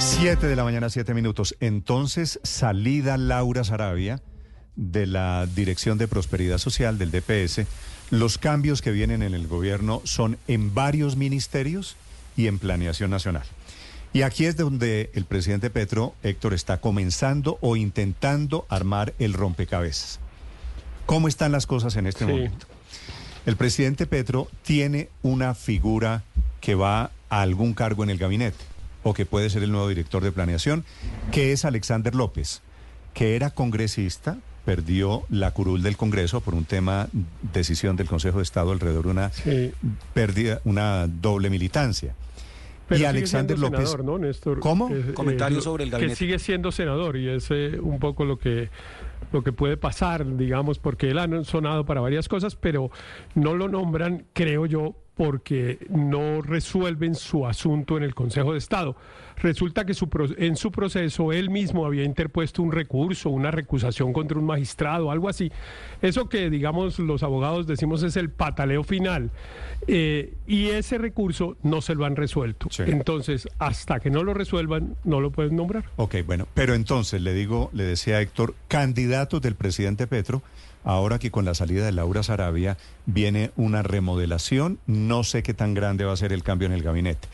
7 de la mañana, 7 minutos. Entonces, salida Laura Sarabia de la Dirección de Prosperidad Social del DPS. Los cambios que vienen en el gobierno son en varios ministerios y en planeación nacional. Y aquí es donde el presidente Petro, Héctor, está comenzando o intentando armar el rompecabezas. ¿Cómo están las cosas en este Sí. momento? El presidente Petro tiene una figura que va a algún cargo en el gabinete o que puede ser el nuevo director de planeación, que es Alexander López, que era congresista, perdió la curul del Congreso por un tema, decisión del Consejo de Estado alrededor de una Sí. pérdida, una doble militancia. Pero y Alexander López, senador, ¿no, Néstor? ¿Cómo? Eh, Comentario eh, sobre el Que gabinete. sigue siendo senador y es eh, un poco lo que lo que puede pasar, digamos, porque él ha sonado para varias cosas, pero no lo nombran, creo yo, porque no resuelven su asunto en el Consejo de Estado. Resulta que su en su proceso él mismo había interpuesto un recurso, una recusación contra un magistrado, algo así. Eso que, digamos, los abogados decimos es el pataleo final. Eh, y ese recurso no se lo han resuelto. Sí. Entonces, hasta que no lo resuelvan, no lo pueden nombrar. Ok, bueno, pero entonces le digo, le decía a Héctor, candidatos del presidente Petro, ahora que con la salida de Laura Sarabia viene una remodelación, no sé qué tan grande va a ser el cambio en el gabinete.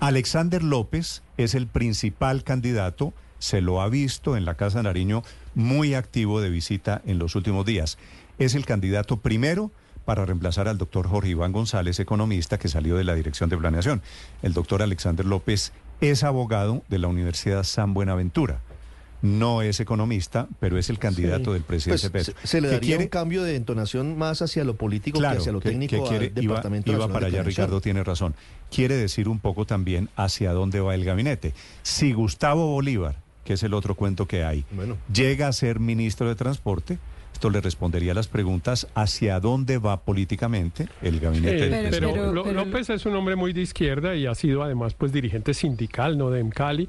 Alexander López es el principal candidato, se lo ha visto en la Casa Nariño muy activo de visita en los últimos días. Es el candidato primero para reemplazar al doctor Jorge Iván González, economista que salió de la Dirección de Planeación. El doctor Alexander López es abogado de la Universidad San Buenaventura. No es economista, pero es el candidato Sí. del presidente Pues, Petro. se, le daría quiere- un cambio de entonación más hacia lo político que hacia lo que- técnico que quiere- al Departamento iba para de allá. Ricardo tiene razón. Quiere decir un poco también hacia dónde va el gabinete. Si Gustavo Bolívar, que es el otro cuento que hay, Bueno. llega a ser ministro de Transporte, le respondería las preguntas hacia dónde va políticamente el gabinete Eh, del Pero- pero, López es un hombre muy de izquierda y ha sido además pues dirigente sindical, no de Cali,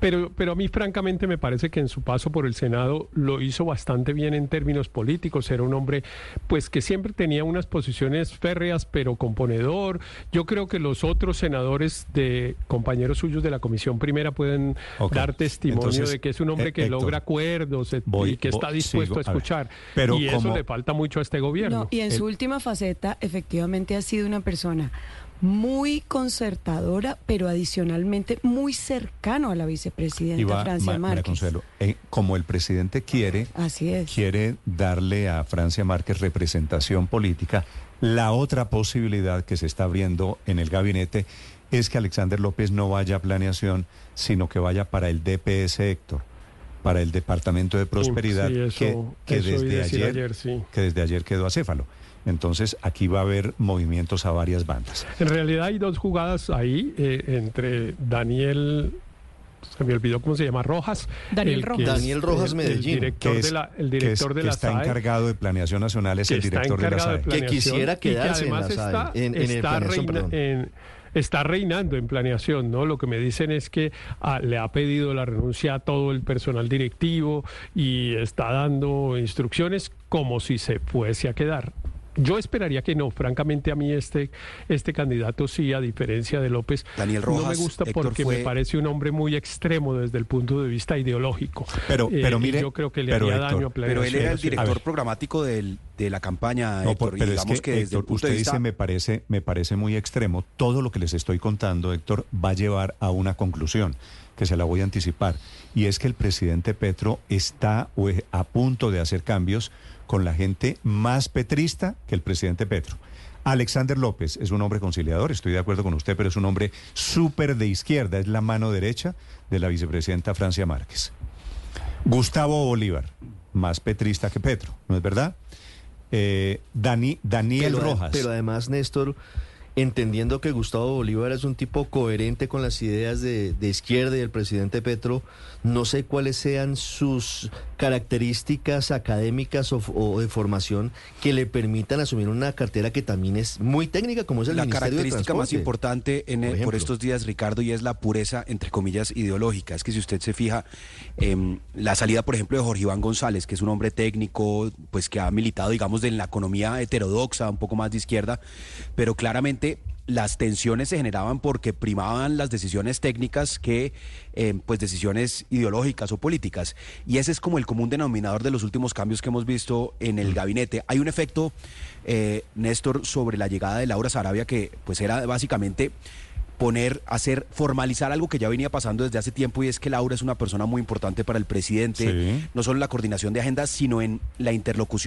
pero, pero a mí francamente me parece que en su paso por el Senado lo hizo bastante bien en términos políticos, era un hombre pues que siempre tenía unas posiciones férreas pero componedor. Yo creo que los otros senadores de compañeros suyos de la Comisión Primera pueden dar testimonio Entonces, de que es un hombre eh, que Héctor, logra acuerdos eh, voy- y que está dispuesto sigo, a escuchar. Pero y eso le falta mucho a este gobierno. No, y en su última faceta, efectivamente, ha sido una persona muy concertadora, pero adicionalmente muy cercano a la vicepresidenta Francia Ma- Márquez. Consuelo, eh, como el presidente quiere, Así es. quiere darle a Francia Márquez representación política, la otra posibilidad que se está abriendo en el gabinete es que Alexander López no vaya a planeación, sino que vaya para el DPS Héctor, para el Departamento de Prosperidad, Sí, eso- que, que eso desde ayer, ayer, sí. que desde ayer quedó acéfalo. Entonces aquí va a haber movimientos a varias bandas. En realidad hay dos jugadas ahí eh, entre Daniel, se me olvidó cómo se llama, Rojas. Daniel Rojas. Daniel Rojas el- Medellín, El director que es- de la, el que es- director de que la está SAE, encargado de planeación nacional, es el director de la de SAE. Que quisiera que quedarse en la SAE, está, en- en el está planeación, reina- perdón. en- está reinando en planeación, ¿no? Lo que me dicen es que ah, le ha pedido la renuncia a todo el personal directivo y está dando instrucciones como si se fuese a quedar. Yo esperaría que no, francamente a mí este, este candidato sí, a diferencia de López, Daniel no me Rojas, gusta Héctor, porque fue- me parece un hombre muy extremo desde el punto de vista ideológico. Pero- Eh, pero mire, yo creo que le pero haría Héctor, daño a Pero él era el director programático del- de la campaña, No, Héctor, por- y pero es digamos que, que, desde Héctor, el punto usted de vista... dice, me parece, me parece muy extremo. Todo lo que les estoy contando, Héctor, va a llevar a una conclusión, que se la voy a anticipar. Y es que el presidente Petro está o es a punto de hacer cambios con la gente más petrista que el presidente Petro. Alexander López es un hombre conciliador, estoy de acuerdo con usted, pero es un hombre súper de izquierda, es la mano derecha de la vicepresidenta Francia Márquez. Gustavo Bolívar, más petrista que Petro, ¿no es verdad? Eh, Dani, Daniel pero, Rojas. pero además, Néstor, entendiendo que Gustavo Bolívar es un tipo coherente con las ideas de, de izquierda y del presidente Petro, no sé cuáles sean sus características académicas o, o de formación que le permitan asumir una cartera que también es muy técnica, como es el la Ministerio de característica más Transporte. importante en, por eh, por, ejemplo. estos días, Ricardo, y es la pureza, entre comillas, ideológica. Es que si usted se fija, em, la salida, por ejemplo, de Jorge Iván González, que es un hombre técnico, pues que ha militado, digamos, de en la economía heterodoxa, un poco más de izquierda, pero claramente las tensiones se generaban porque primaban las decisiones técnicas que eh, pues decisiones ideológicas o políticas y ese es como el común denominador de los últimos cambios que hemos visto en el gabinete hay un efecto eh, Néstor sobre la llegada de Laura Sarabia que pues era básicamente poner, hacer, formalizar algo que ya venía pasando desde hace tiempo y es que Laura es una persona muy importante para el presidente, Sí. no solo en la coordinación de agendas, sino en la interlocución.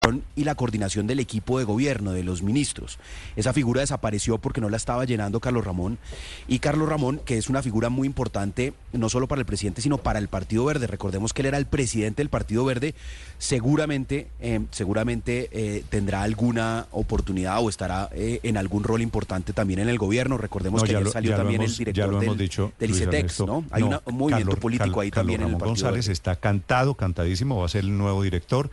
Y la coordinación del equipo de gobierno, de los ministros. Esa figura desapareció porque no la estaba llenando Carlos Ramón. Y Carlos Ramón, que es una figura muy importante, no solo para el presidente, sino para el Partido Verde. Recordemos que él era el presidente del Partido Verde. Seguramente, eh, seguramente eh, tendrá alguna oportunidad o estará eh, en algún rol importante también en el gobierno. Recordemos No, que ya ayer lo- salió también hemos- el director del, dicho, del ICETEX. ¿no? Hay un movimiento Carlos- político ahí también en el Ramón Partido González Verde. está cantado, cantadísimo, va a ser el nuevo director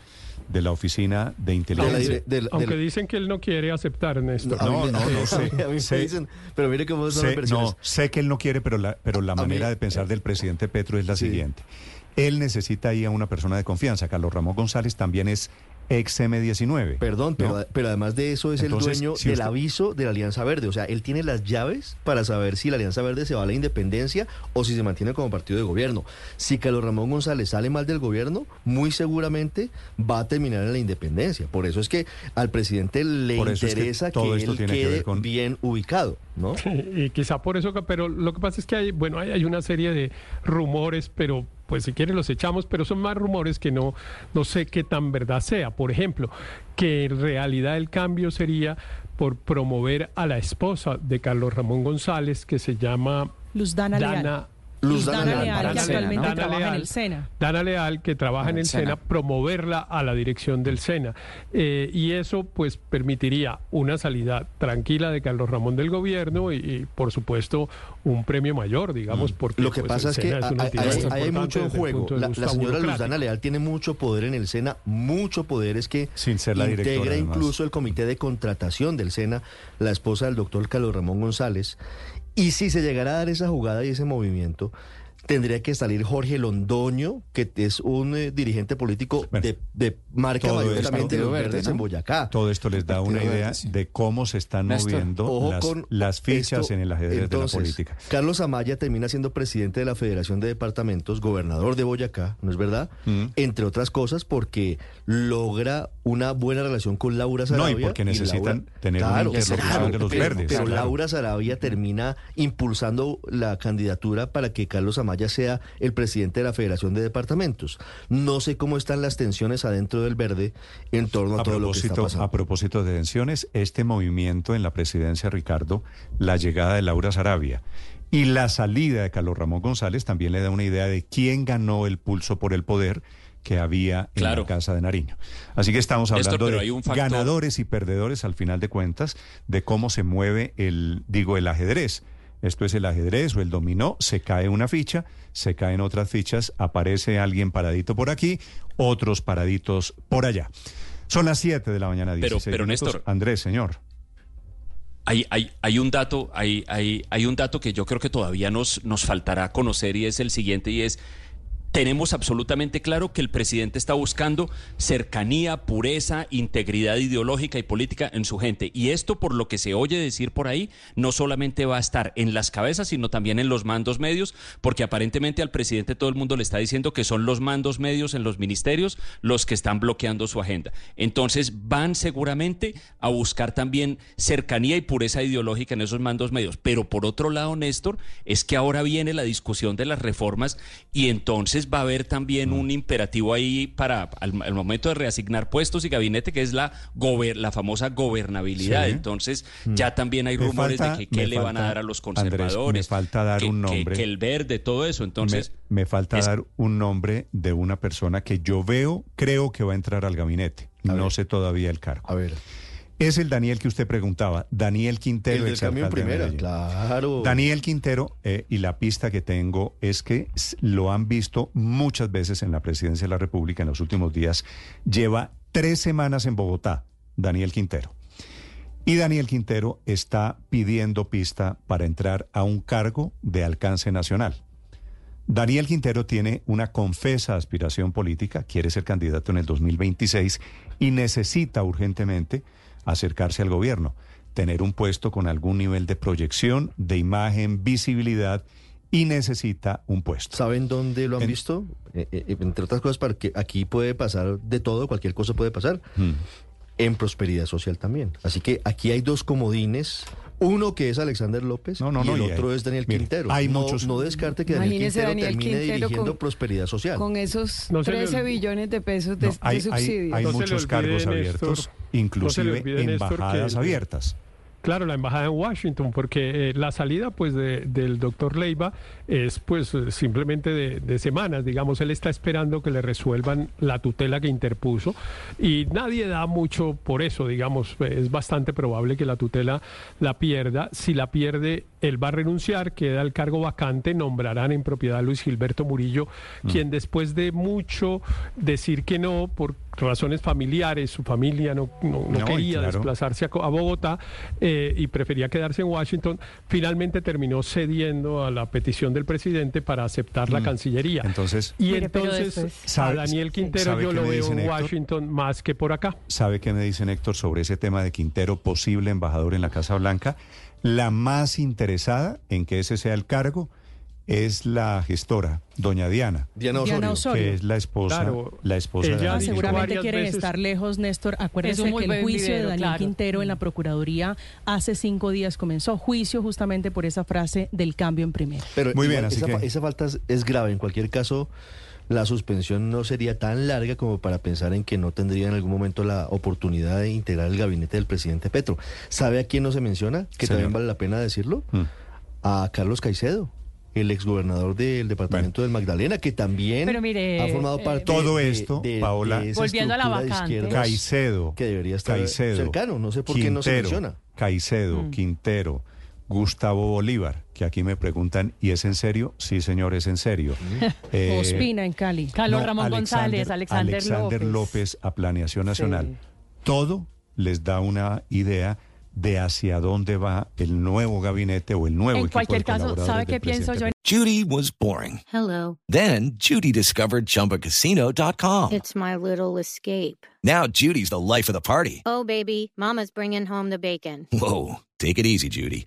de la Oficina de De la Inteligencia. Aunque dicen que él no quiere aceptar, Néstor. a mí No, me- no, no sé, A mí me dicen, pero mire cómo son las Sé, versiones. no, sé que él no quiere, pero la, pero la mí- manera de pensar del presidente Petro es la Sí. siguiente. Él necesita ahí a una persona de confianza. Carlos Ramón González también es ex M19. Perdón, pero, ¿no? pero además de eso es Entonces, el dueño si del aviso de la Alianza Verde. O sea, él tiene las llaves para saber si la Alianza Verde se va a la independencia o si se mantiene como partido de gobierno. Si Carlos Ramón González sale mal del gobierno, muy seguramente va a terminar en la independencia. Por eso es que al presidente le es que interesa que, todo esto él tiene que ver quede con- bien ubicado, ¿no? Y quizá por eso, pero lo que pasa es que hay, bueno, hay, hay una serie de rumores, pero pues si quieren los echamos, pero son más rumores que no, no sé qué tan verdad sea. Por ejemplo, que en realidad el cambio sería por promover a la esposa de Carlos Ramón González, que se llama Luz Dana Luz Dana Dana Leal, Leal, que actualmente Dana trabaja en Leal. el SENA. Dana Leal, que trabaja en el SENA, promoverla a la dirección del SENA. Eh, y eso, pues, permitiría una salida tranquila de Carlos Ramón del gobierno y, y, por supuesto, un premio mayor, digamos, porque Mm. Lo que pues, pasa el es que SENA es una hay, mucho en juego. La, señora Luz. Dana Leal tiene mucho poder en el SENA, mucho poder es que Sin ser la directora, integra además. incluso el comité de contratación del SENA, la esposa del doctor Carlos Ramón González. Y si se llegara a dar esa jugada y ese movimiento, tendría que salir Jorge Londoño, que es un eh, dirigente político Bueno, de, de marca esto- de los Verde, verdes ¿no? en Boyacá. Todo esto les da una idea de cómo se están Néstor, moviendo las, con las fichas esto. en el ajedrez Entonces, de la política. Carlos Amaya termina siendo presidente de la Federación de Departamentos, gobernador de Boyacá, ¿no es verdad? Mm. Entre otras cosas porque logra una buena relación con Laura No, y Sarabia. porque necesitan Laura- tener una Claro, interlocución claro, de los pero- verdes. Pero Claro. Laura Sarabia termina impulsando la candidatura para que Carlos Amaya sea el presidente de la Federación de Departamentos. No sé cómo están las tensiones adentro del verde en torno a, A todo lo que está propósito, pasando. a propósito de tensiones, este movimiento en la presidencia, Ricardo, la llegada de Laura Sarabia y la salida de Carlos Ramón González también le da una idea de quién ganó el pulso por el poder que había en Claro. la Casa de Nariño. Así que estamos hablando de hay un factor- ganadores y perdedores al final de cuentas, de cómo se mueve el, digo, el ajedrez. Esto es el ajedrez o el dominó, se cae una ficha, se caen otras fichas, aparece alguien paradito por aquí, otros paraditos por allá. Son las 7 de la mañana, Pero- 16 pero, minutos. Néstor. Andrés, señor. Hay, hay, hay un dato, hay, hay, hay un dato que yo creo que todavía nos, nos faltará conocer y es el siguiente y es tenemos absolutamente claro que el presidente está buscando cercanía, pureza, integridad ideológica y política en su gente. Y esto, por lo que se oye decir por ahí, no solamente va a estar en las cabezas, sino también en los mandos medios, porque aparentemente al presidente todo el mundo le está diciendo que son los mandos medios en los ministerios los que están bloqueando su agenda. Entonces van seguramente a buscar también cercanía y pureza ideológica en esos mandos medios. Pero por otro lado, Néstor, es que ahora viene la discusión de las reformas y entonces va a haber también un imperativo ahí para al, momento de reasignar puestos y gabinete, que es la, la famosa gobernabilidad. Entonces, ya también hay rumores de que qué le van a dar a los conservadores. me falta dar un nombre. Que, el verde, todo eso. Entonces. Me, falta dar un nombre de una persona que yo veo, creo que va a entrar al gabinete. no sé todavía el cargo. A ver. Es el Daniel que usted preguntaba, Daniel Quintero. El del en primera, claro. Daniel Quintero, eh, y la pista que tengo es que lo han visto muchas veces en la presidencia de la República en los últimos días. Lleva tres semanas en Bogotá, Daniel Quintero. Y Daniel Quintero está pidiendo pista para entrar a un cargo de alcance nacional. Daniel Quintero tiene una confesa aspiración política, quiere ser candidato en el 2026 y necesita urgentemente acercarse al gobierno, tener un puesto con algún nivel de proyección, de imagen, visibilidad y necesita un puesto. ¿Saben dónde lo han visto? Eh, eh, entre otras cosas, para que aquí puede pasar de todo, cualquier cosa puede pasar. Hmm. En prosperidad social también. Así que aquí hay dos comodines uno que es Alexander López y el otro es Daniel Quintero. Hay no, muchos... no descarte que Daniel Quintero termine dirigiendo prosperidad social. Con esos 13 billones de pesos de, hay, subsidios. Hay, muchos cargos abiertos, inclusive embajadas abiertas. Claro, la embajada en Washington, porque eh, la salida pues del doctor Leiva es pues simplemente de, semanas, digamos, él está esperando que le resuelvan la tutela que interpuso y nadie da mucho por eso, digamos, es bastante probable que la tutela la pierda. Si la pierde, él va a renunciar, queda el cargo vacante, nombrarán en propiedad a Luis Gilberto Murillo, mm. quien después de mucho decir que no, por razones familiares, su familia no, no, quería desplazarse a, Bogotá eh, y prefería quedarse en Washington, finalmente terminó cediendo a la petición del presidente para aceptar la mm. Cancillería. Entonces, y entonces a Daniel Quintero yo lo veo en Washington más que por acá. ¿Sabe qué me dicen Héctor sobre ese tema de Quintero, posible embajador en la Casa Blanca? La más interesada en que ese sea el cargo es la gestora, doña Diana. Diana Osorio. Que es la esposa, la esposa de ah, Seguramente quieren estar lejos, Néstor. Acuérdense que el juicio de Daniel Quintero en la Procuraduría hace cinco días comenzó. Juicio justamente por esa frase del cambio en primera. Pero Muy bien, esa, esa falta es grave. En cualquier caso, la suspensión no sería tan larga como para pensar en que no tendría en algún momento la oportunidad de integrar el gabinete del presidente Petro. ¿Sabe a quién no se menciona? Que también vale la pena decirlo. Mm. A Carlos Caicedo el exgobernador del departamento del Magdalena, que también ha formado eh, parte todo esto, Paola, volviendo a la vacante. Caicedo, que debería estar cercano, no sé por qué no se menciona. Caicedo, mm. Quintero, Gustavo Bolívar, que aquí me preguntan, ¿y es en serio? Sí, señor, es en serio. Mm. Eh, Ospina en Cali. Carlos Ramón González, Alexander, Alexander López. a Planeación Nacional. Todo les da una idea de hacia dónde va el nuevo gabinete o el nuevo en cualquier caso, ¿sabe qué pienso yo? Judy was boring. Hello. Then Judy discovered chumbacasino.com. It's my little escape. Now Judy's the life of the party. Oh baby, mama's bringing home the bacon. Whoa, take it easy, Judy.